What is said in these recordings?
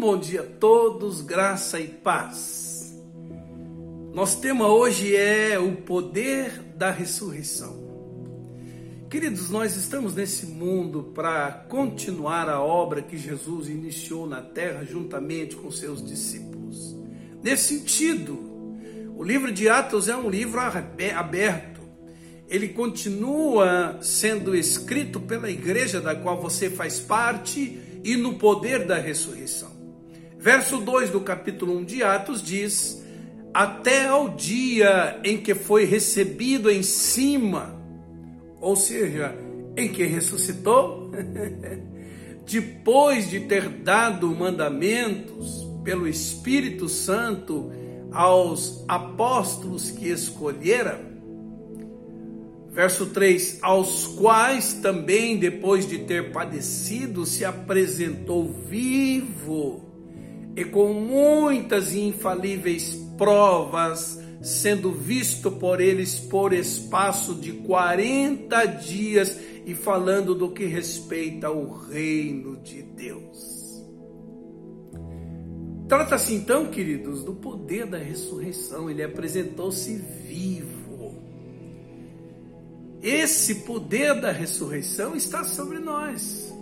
bom dia a todos, graça e paz. Nosso tema hoje é o poder da ressurreição. Queridos, nós estamos nesse mundo para continuar a obra que Jesus iniciou na terra juntamente com seus discípulos. Nesse sentido, o livro de Atos é um livro aberto. Ele continua sendo escrito pela igreja da qual você faz parte e no poder da ressurreição. Verso 2 do capítulo 1 de Atos diz: Até ao dia em que foi recebido em cima, ou seja, em que ressuscitou, depois de ter dado mandamentos pelo Espírito Santo aos apóstolos que escolhera, Verso 3: Aos quais também, depois de ter padecido, se apresentou vivo e com muitas infalíveis provas, sendo visto por eles por espaço de 40 dias e falando do que respeita ao reino de Deus. Trata-se então, queridos, do poder da ressurreição. Ele apresentou-se vivo esse poder da ressurreição está sobre nós.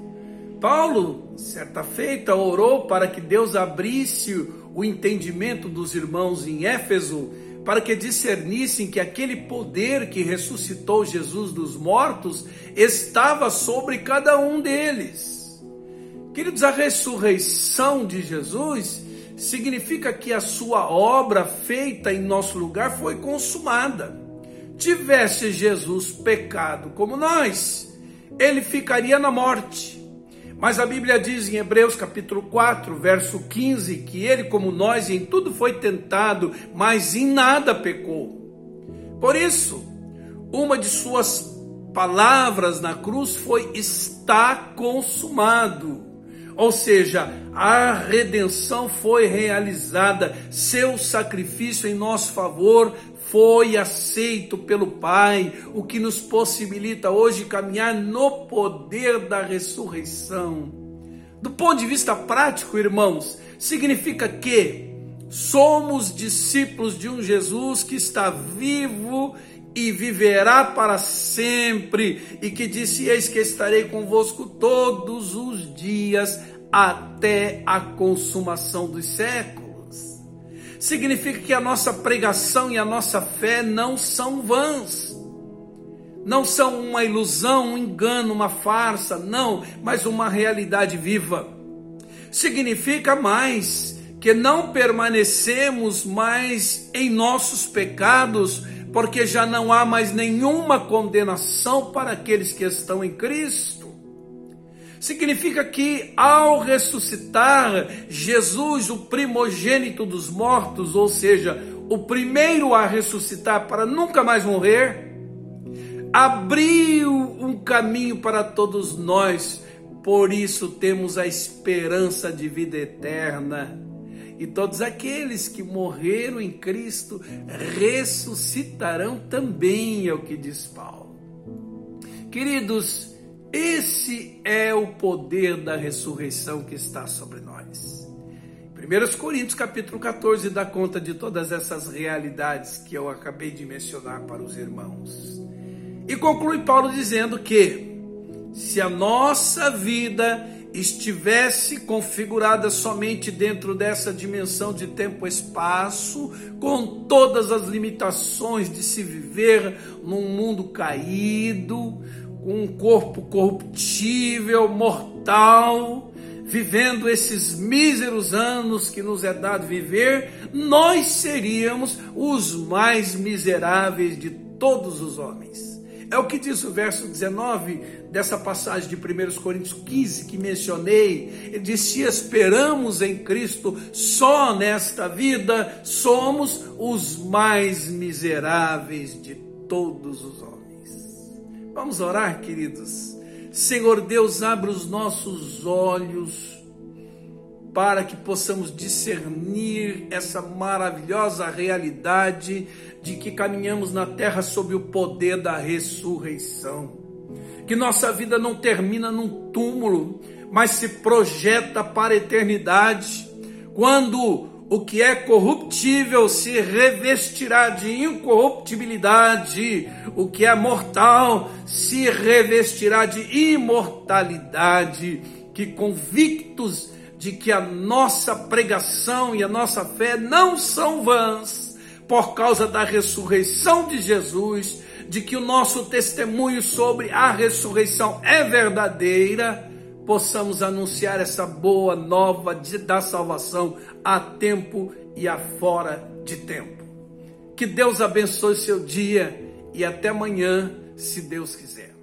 Paulo, certa feita, orou para que Deus abrisse o entendimento dos irmãos em Éfeso, para que discernissem que aquele poder que ressuscitou Jesus dos mortos estava sobre cada um deles. Queridos, a ressurreição de Jesus significa que a sua obra feita em nosso lugar foi consumada tivesse Jesus pecado como nós, ele ficaria na morte. Mas a Bíblia diz em Hebreus capítulo 4, verso 15, que ele, como nós, em tudo foi tentado, mas em nada pecou. Por isso, uma de suas palavras na cruz foi: está consumado. Ou seja, a redenção foi realizada, seu sacrifício em nosso favor foi aceito pelo Pai, o que nos possibilita hoje caminhar no poder da ressurreição. Do ponto de vista prático, irmãos, significa que somos discípulos de um Jesus que está vivo e viverá para sempre, e que disse: Eis que estarei convosco todos os dias até a consumação dos séculos significa que a nossa pregação e a nossa fé não são vãs. Não são uma ilusão, um engano, uma farsa, não, mas uma realidade viva. Significa mais que não permanecemos mais em nossos pecados, porque já não há mais nenhuma condenação para aqueles que estão em Cristo. Significa que ao ressuscitar, Jesus, o primogênito dos mortos, ou seja, o primeiro a ressuscitar para nunca mais morrer, abriu um caminho para todos nós. Por isso temos a esperança de vida eterna. E todos aqueles que morreram em Cristo ressuscitarão também, é o que diz Paulo. Queridos, esse é o poder da ressurreição que está sobre nós. 1 Coríntios capítulo 14 dá conta de todas essas realidades que eu acabei de mencionar para os irmãos. E conclui Paulo dizendo que se a nossa vida estivesse configurada somente dentro dessa dimensão de tempo e espaço, com todas as limitações de se viver num mundo caído, um corpo corruptível, mortal, vivendo esses míseros anos que nos é dado viver, nós seríamos os mais miseráveis de todos os homens. É o que diz o verso 19 dessa passagem de 1 Coríntios 15 que mencionei. Ele diz: Se esperamos em Cristo só nesta vida, somos os mais miseráveis de todos os homens. Vamos orar, queridos. Senhor Deus, abre os nossos olhos para que possamos discernir essa maravilhosa realidade de que caminhamos na terra sob o poder da ressurreição. Que nossa vida não termina num túmulo, mas se projeta para a eternidade quando o que é corruptível se revestirá de incorruptibilidade, o que é mortal se revestirá de imortalidade, que convictos de que a nossa pregação e a nossa fé não são vãs, por causa da ressurreição de Jesus, de que o nosso testemunho sobre a ressurreição é verdadeira, possamos anunciar essa boa nova de, da salvação a tempo e a fora de tempo. Que Deus abençoe seu dia e até amanhã, se Deus quiser.